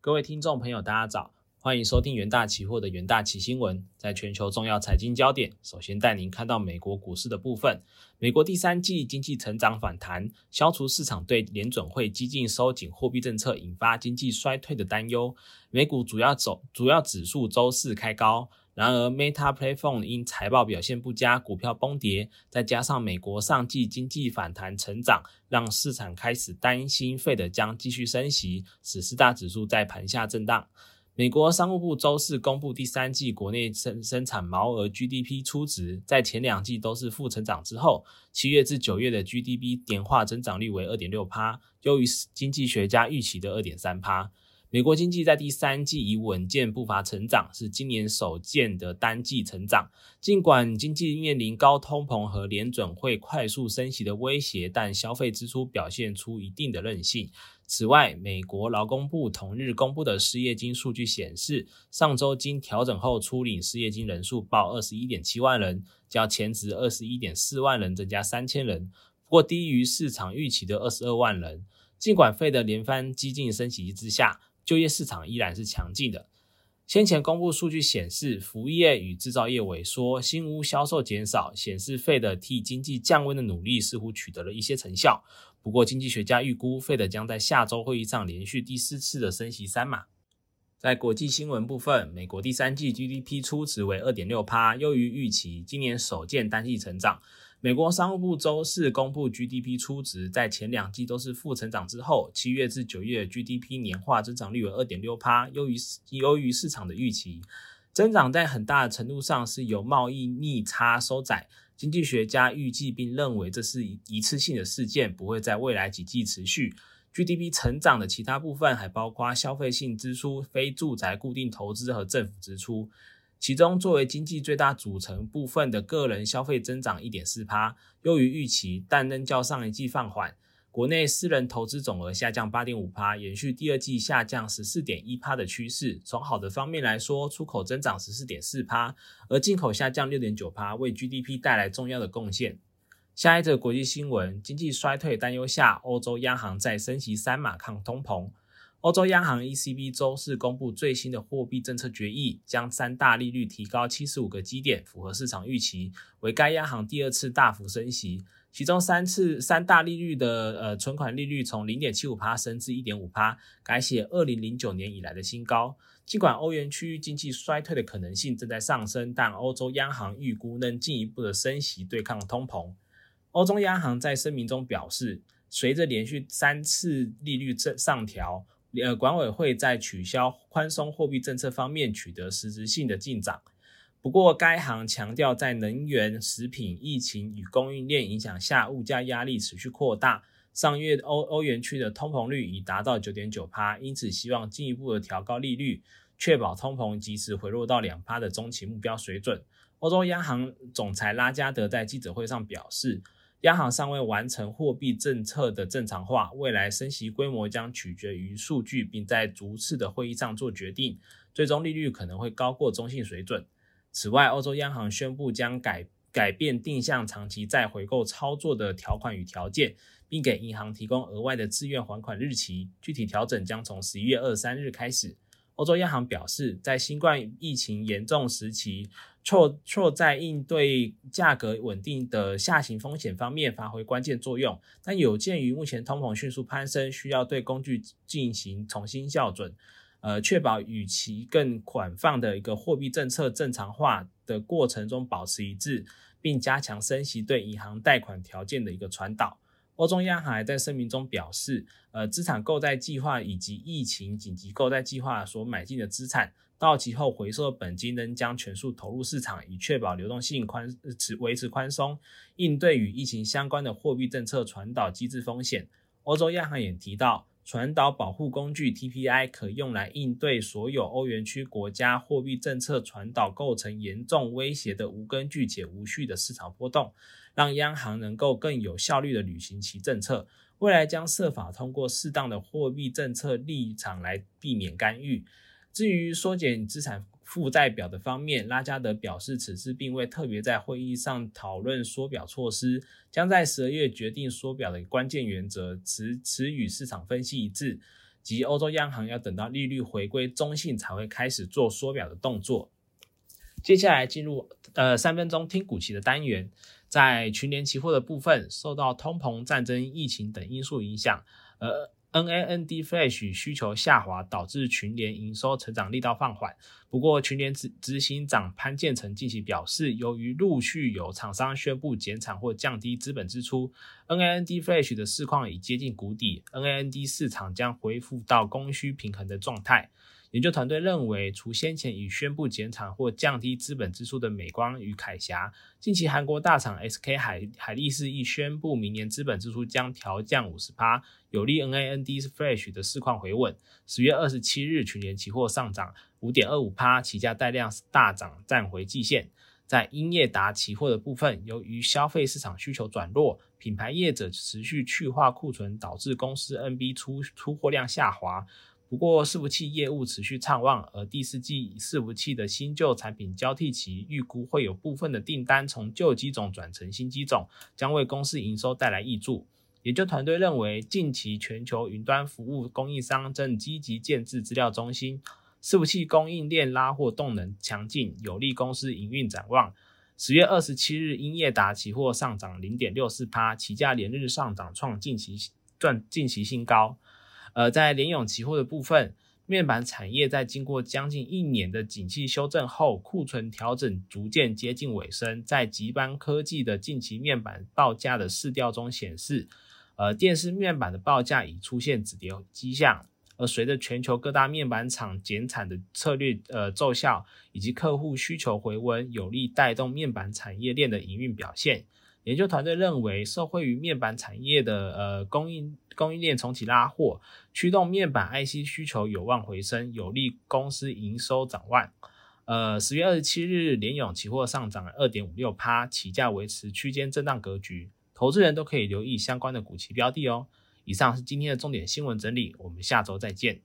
各位听众朋友，大家早，欢迎收听元大期货的元大期新闻。在全球重要财经焦点，首先带您看到美国股市的部分。美国第三季经济成长反弹，消除市场对联准会激进收紧货币政策引发经济衰退的担忧。美股主要走主要指数周四开高。然而，Meta Platform 因财报表现不佳，股票崩跌，再加上美国上季经济反弹成长，让市场开始担心费德将继续升息，使四大指数在盘下震荡。美国商务部周四公布第三季国内生生产毛额 GDP 初值，在前两季都是负成长之后，七月至九月的 GDP 年化增长率为二点六趴，优于经济学家预期的二点三趴。美国经济在第三季以稳健步伐成长，是今年首见的单季成长。尽管经济面临高通膨和联准会快速升息的威胁，但消费支出表现出一定的韧性。此外，美国劳工部同日公布的失业金数据显示，上周经调整后初领失业金人数报二十一点七万人，较前值二十一点四万人增加三千人，不过低于市场预期的二十二万人。尽管费的连番激进升息之下，就业市场依然是强劲的。先前公布数据显示，服务业与制造业萎缩，新屋销售减少，显示费的替经济降温的努力似乎取得了一些成效。不过，经济学家预估，费的将在下周会议上连续第四次的升息三码。在国际新闻部分，美国第三季 GDP 初值为二点六趴，优于预期，今年首见单季成长。美国商务部周四公布 GDP 初值，在前两季都是负成长之后，七月至九月 GDP 年化增长率为二点六趴，优于优于市场的预期。增长在很大的程度上是由贸易逆差收窄。经济学家预计并认为这是一次性的事件，不会在未来几季持续。GDP 成长的其他部分还包括消费性支出、非住宅固定投资和政府支出。其中，作为经济最大组成部分的个人消费增长一点四趴，优于预期，但仍较上一季放缓。国内私人投资总额下降八点五趴，延续第二季下降十四点一趴的趋势。从好的方面来说，出口增长十四点四趴，而进口下降六点九趴，为 GDP 带来重要的贡献。下一则国际新闻：经济衰退担忧下，欧洲央行再升息三码抗通膨。欧洲央行 ECB 周四公布最新的货币政策决议，将三大利率提高七十五个基点，符合市场预期，为该央行第二次大幅升息。其中三次三大利率的呃存款利率从零点七五帕升至一点五帕，改写二零零九年以来的新高。尽管欧元区经济衰退的可能性正在上升，但欧洲央行预估能进一步的升息对抗通膨。欧洲央行在声明中表示，随着连续三次利率正上调。呃，管委会在取消宽松货币政策方面取得实质性的进展。不过，该行强调，在能源、食品、疫情与供应链影响下，物价压力持续扩大。上月欧欧元区的通膨率已达到九点九帕，因此希望进一步的调高利率，确保通膨及时回落到两帕的中期目标水准。欧洲央行总裁拉加德在记者会上表示。央行尚未完成货币政策的正常化，未来升息规模将取决于数据，并在逐次的会议上做决定。最终利率可能会高过中性水准。此外，欧洲央行宣布将改改变定向长期债回购操作的条款与条件，并给银行提供额外的自愿还款日期。具体调整将从十一月二十三日开始。欧洲央行表示，在新冠疫情严重时期，错错在应对价格稳定的下行风险方面发挥关键作用。但有鉴于目前通膨迅速攀升，需要对工具进行重新校准，呃，确保与其更宽泛的一个货币政策正常化的过程中保持一致，并加强升息对银行贷款条件的一个传导。欧洲央行还在声明中表示，呃，资产购债计划以及疫情紧急购债计划所买进的资产到期后回收的本金仍将全数投入市场，以确保流动性宽持维持宽松，应对与疫情相关的货币政策传导机制风险。欧洲央行也提到，传导保护工具 TPI 可用来应对所有欧元区国家货币政策传导构成严重威胁的无根据且无序的市场波动。让央行能够更有效率地履行其政策，未来将设法通过适当的货币政策立场来避免干预。至于缩减资产负债表的方面，拉加德表示，此次并未特别在会议上讨论缩表措施，将在十二月决定缩表的关键原则，持持与市场分析一致。即欧洲央行要等到利率回归中性才会开始做缩表的动作。接下来进入呃三分钟听股期的单元，在群联期货的部分，受到通膨、战争、疫情等因素影响，呃。NAND Flash 需求下滑，导致群联营收成长力道放缓。不过，群联执执行长潘建成近期表示，由于陆续有厂商宣布减产或降低资本支出，NAND Flash 的市况已接近谷底，NAND 市场将恢复到供需平衡的状态。研究团队认为，除先前已宣布减产或降低资本支出的美光与铠霞，近期韩国大厂 SK 海海力士亦宣布明年资本支出将调降五十趴，有利 NAND Flash 的市况回稳。十月二十七日，群联期货上涨五点二五趴，起价带量大涨，站回季线。在英业达期货的部分，由于消费市场需求转弱，品牌业者持续去化库存，导致公司 NB 出出货量下滑。不过，伺服器业务持续畅旺，而第四季伺服器的新旧产品交替期，预估会有部分的订单从旧机种转成新机种，将为公司营收带来益助。研究团队认为，近期全球云端服务供应商正积极建制资料中心，伺服器供应链拉货动能强劲，有利公司营运展望。十月二十七日，英业达期货上涨零点六四趴，期价连日上涨，创近期赚近期新高。呃，在联咏期货的部分，面板产业在经过将近一年的景气修正后，库存调整逐渐接近尾声。在极邦科技的近期面板报价的市调中显示，呃，电视面板的报价已出现止跌迹象。而随着全球各大面板厂减产的策略呃奏效，以及客户需求回温，有力带动面板产业链的营运表现。研究团队认为，受惠于面板产业的呃供应供应链重启拉货，驱动面板 IC 需求有望回升，有利公司营收展望。呃，十月二十七日，联永期货上涨二点五六趴，起价维持区间震荡格局，投资人都可以留意相关的股期标的哦。以上是今天的重点新闻整理，我们下周再见。